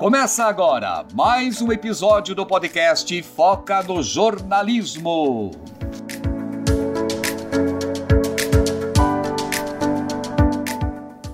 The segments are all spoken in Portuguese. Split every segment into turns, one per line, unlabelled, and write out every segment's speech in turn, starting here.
Começa agora mais um episódio do podcast Foca no Jornalismo.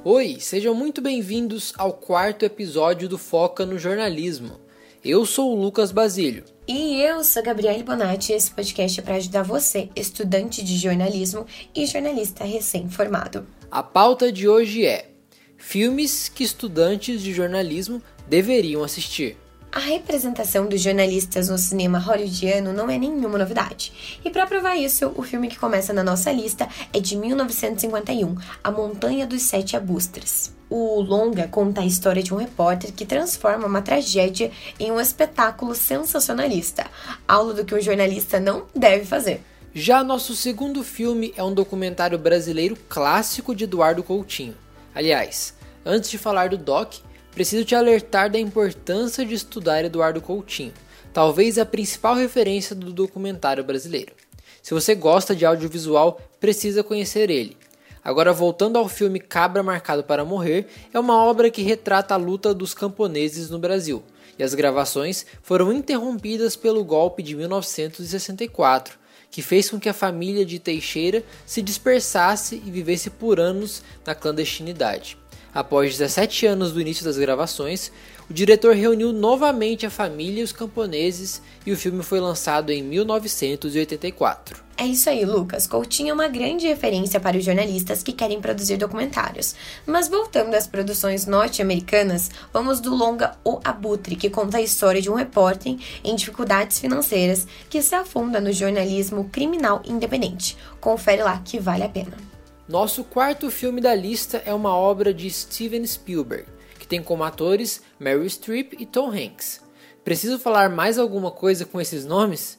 Oi, sejam muito bem-vindos ao quarto episódio do Foca no Jornalismo. Eu sou o Lucas Basílio.
E eu sou Gabriele Bonatti. Esse podcast é para ajudar você, estudante de jornalismo e jornalista recém-formado.
A pauta de hoje é filmes que estudantes de jornalismo deveriam assistir.
A representação dos jornalistas no cinema hollywoodiano não é nenhuma novidade. E para provar isso, o filme que começa na nossa lista é de 1951, A Montanha dos Sete Abustres. O longa conta a história de um repórter que transforma uma tragédia em um espetáculo sensacionalista, aula do que um jornalista não deve fazer.
Já nosso segundo filme é um documentário brasileiro clássico de Eduardo Coutinho. Aliás, antes de falar do doc, preciso te alertar da importância de estudar Eduardo Coutinho, talvez a principal referência do documentário brasileiro. Se você gosta de audiovisual, precisa conhecer ele. Agora, voltando ao filme Cabra Marcado para Morrer, é uma obra que retrata a luta dos camponeses no Brasil, e as gravações foram interrompidas pelo golpe de 1964, que fez com que a família de Teixeira se dispersasse e vivesse por anos na clandestinidade. Após 17 anos do início das gravações, o diretor reuniu novamente a família e os camponeses e o filme foi lançado em 1984.
É isso aí, Lucas. Coutinho é uma grande referência para os jornalistas que querem produzir documentários. Mas voltando às produções norte-americanas, vamos do longa O Abutre, que conta a história de um repórter em dificuldades financeiras que se afunda no jornalismo criminal independente. Confere lá que vale a pena.
Nosso quarto filme da lista é uma obra de Steven Spielberg, que tem como atores Meryl Streep e Tom Hanks. Preciso falar mais alguma coisa com esses nomes?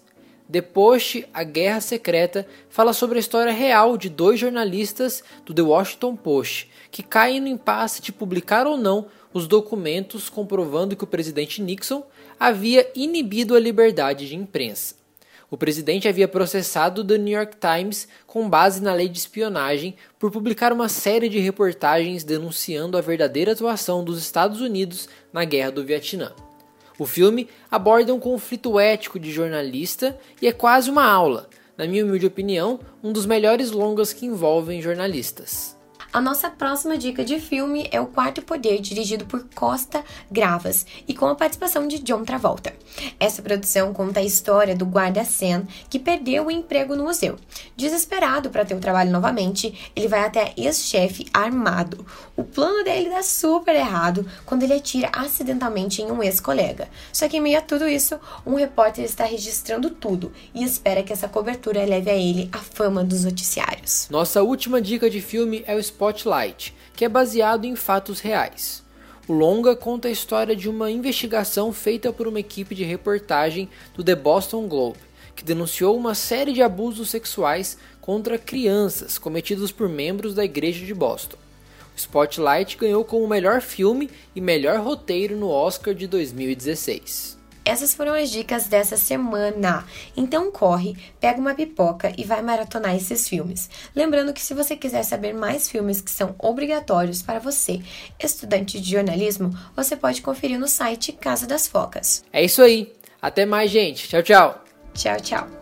The Post, A Guerra Secreta, fala sobre a história real de dois jornalistas do The Washington Post que caem no impasse de publicar ou não os documentos comprovando que o presidente Nixon havia inibido a liberdade de imprensa. O presidente havia processado The New York Times com base na lei de espionagem por publicar uma série de reportagens denunciando a verdadeira atuação dos Estados Unidos na Guerra do Vietnã. O filme aborda um conflito ético de jornalista e é quase uma aula, na minha humilde opinião, um dos melhores longas que envolvem jornalistas.
A nossa próxima dica de filme é O Quarto Poder, dirigido por Costa Gravas e com a participação de John Travolta. Essa produção conta a história do guarda Sen que perdeu o emprego no museu. Desesperado para ter o trabalho novamente, ele vai até ex-chefe armado. O plano dele dá super errado quando ele atira acidentalmente em um ex-colega. Só que em meio a tudo isso, um repórter está registrando tudo e espera que essa cobertura leve a ele a fama dos noticiários.
Nossa última dica de filme é o Spotlight, que é baseado em fatos reais. O longa conta a história de uma investigação feita por uma equipe de reportagem do The Boston Globe, que denunciou uma série de abusos sexuais contra crianças cometidos por membros da igreja de Boston. O Spotlight ganhou como melhor filme e melhor roteiro no Oscar de 2016.
Essas foram as dicas dessa semana. Então corre, pega uma pipoca e vai maratonar esses filmes. Lembrando que se você quiser saber mais filmes que são obrigatórios para você, estudante de jornalismo, você pode conferir no site Casa das Focas.
É isso aí. Até mais, gente. Tchau, tchau.
Tchau, tchau.